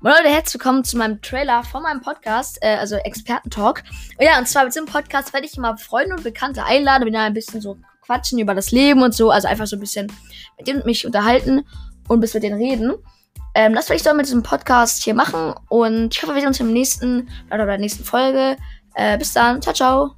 Moin Leute, herzlich willkommen zu meinem Trailer von meinem Podcast, äh, also Experten-Talk. Ja, und zwar mit diesem Podcast werde ich immer Freunde und Bekannte einladen, wir ein bisschen so quatschen über das Leben und so, also einfach so ein bisschen mit denen mich unterhalten und bis mit denen reden. Ähm, das werde ich so mit diesem Podcast hier machen und ich hoffe, wir sehen uns im nächsten, oder bei der nächsten Folge. Äh, bis dann, ciao, ciao.